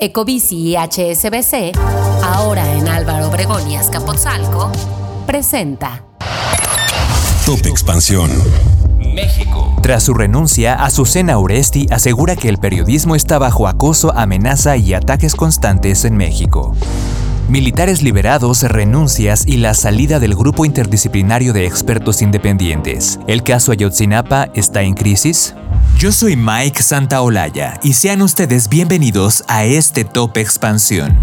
Ecobici y HSBC, ahora en Álvaro Obregón y Azcapotzalco, presenta Top Expansión. México. Tras su renuncia, Azucena Oresti asegura que el periodismo está bajo acoso, amenaza y ataques constantes en México. Militares liberados, renuncias y la salida del grupo interdisciplinario de expertos independientes. ¿El caso Ayotzinapa está en crisis? Yo soy Mike Santaolalla y sean ustedes bienvenidos a este Top Expansión.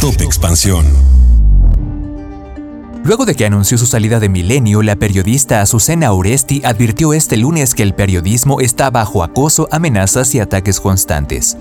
Top Expansión. Luego de que anunció su salida de Milenio, la periodista Azucena Oresti advirtió este lunes que el periodismo está bajo acoso, amenazas y ataques constantes.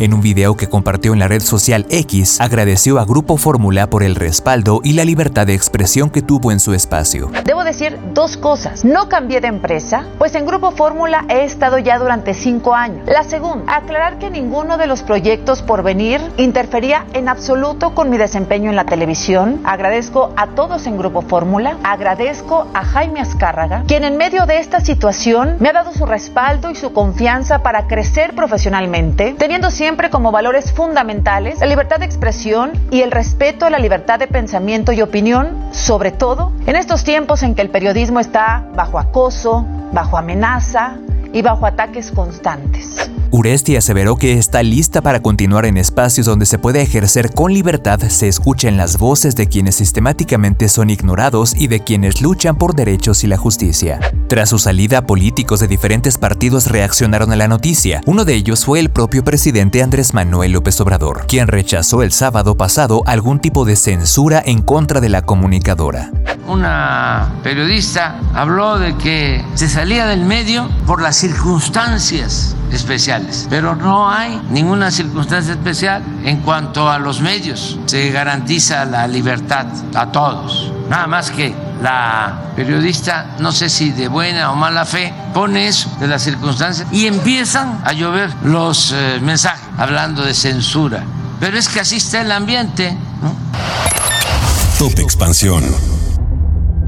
En un video que compartió en la red social X, agradeció a Grupo Fórmula por el respaldo y la libertad de expresión que tuvo en su espacio. Debo decir dos cosas. No cambié de empresa, pues en Grupo Fórmula he estado ya durante cinco años. La segunda, aclarar que ninguno de los proyectos por venir interfería en absoluto con mi desempeño en la televisión. Agradezco a todos en Grupo Fórmula. Agradezco a Jaime Azcárraga, quien en medio de esta situación me ha dado su respaldo y su confianza para crecer profesionalmente, teniendo siempre siempre como valores fundamentales la libertad de expresión y el respeto a la libertad de pensamiento y opinión, sobre todo en estos tiempos en que el periodismo está bajo acoso, bajo amenaza y bajo ataques constantes. Uresti aseveró que está lista para continuar en espacios donde se puede ejercer con libertad, se escuchen las voces de quienes sistemáticamente son ignorados y de quienes luchan por derechos y la justicia. Tras su salida, políticos de diferentes partidos reaccionaron a la noticia. Uno de ellos fue el propio presidente Andrés Manuel López Obrador, quien rechazó el sábado pasado algún tipo de censura en contra de la comunicadora. Una periodista habló de que se salía del medio por las circunstancias especiales, pero no hay ninguna circunstancia especial en cuanto a los medios. Se garantiza la libertad a todos. Nada más que la periodista, no sé si de buena o mala fe, pone eso de las circunstancias y empiezan a llover los eh, mensajes hablando de censura. Pero es que así está el ambiente. Top Expansión.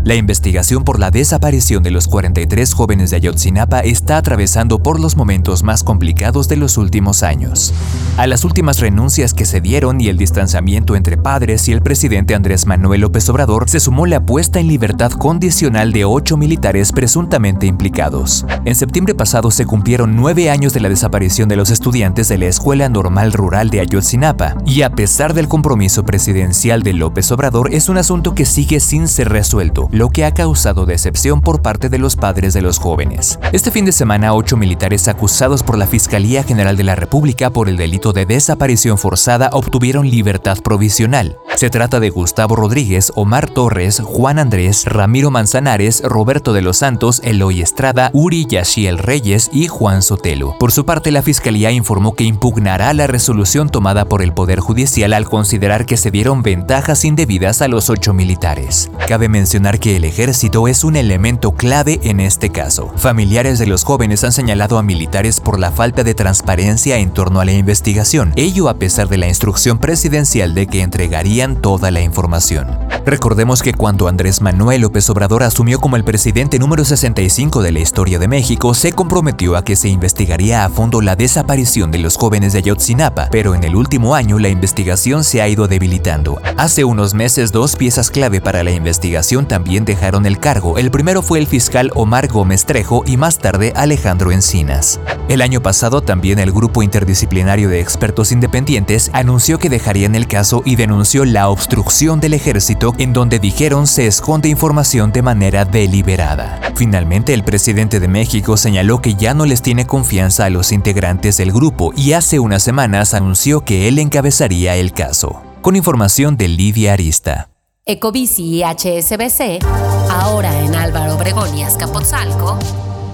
La investigación por la desaparición de los 43 jóvenes de Ayotzinapa está atravesando por los momentos más complicados de los últimos años. A las últimas renuncias que se dieron y el distanciamiento entre padres y el presidente Andrés Manuel López Obrador se sumó la puesta en libertad condicional de ocho militares presuntamente implicados. En septiembre pasado se cumplieron nueve años de la desaparición de los estudiantes de la Escuela Normal Rural de Ayotzinapa, y a pesar del compromiso presidencial de López Obrador es un asunto que sigue sin ser resuelto lo que ha causado decepción por parte de los padres de los jóvenes. Este fin de semana, ocho militares acusados por la Fiscalía General de la República por el delito de desaparición forzada obtuvieron libertad provisional. Se trata de Gustavo Rodríguez, Omar Torres, Juan Andrés, Ramiro Manzanares, Roberto de los Santos, Eloy Estrada, Uri Yashiel Reyes y Juan Sotelo. Por su parte, la Fiscalía informó que impugnará la resolución tomada por el Poder Judicial al considerar que se dieron ventajas indebidas a los ocho militares. Cabe mencionar que el ejército es un elemento clave en este caso. Familiares de los jóvenes han señalado a militares por la falta de transparencia en torno a la investigación, ello a pesar de la instrucción presidencial de que entregarían toda la información. Recordemos que cuando Andrés Manuel López Obrador asumió como el presidente número 65 de la historia de México, se comprometió a que se investigaría a fondo la desaparición de los jóvenes de Ayotzinapa, pero en el último año la investigación se ha ido debilitando. Hace unos meses dos piezas clave para la investigación también dejaron el cargo. El primero fue el fiscal Omar Gómez Trejo y más tarde Alejandro Encinas. El año pasado también el grupo interdisciplinario de expertos independientes anunció que dejarían el caso y denunció la obstrucción del ejército en donde dijeron se esconde información de manera deliberada. Finalmente, el presidente de México señaló que ya no les tiene confianza a los integrantes del grupo y hace unas semanas anunció que él encabezaría el caso. Con información de Lidia Arista. Ecobici y HSBC, ahora en Álvaro Obregón y Azcapotzalco,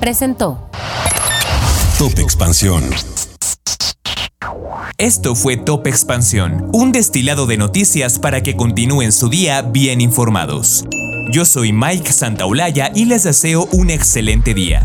presentó Top Expansión. Esto fue Top Expansión, un destilado de noticias para que continúen su día bien informados. Yo soy Mike Santaolalla y les deseo un excelente día.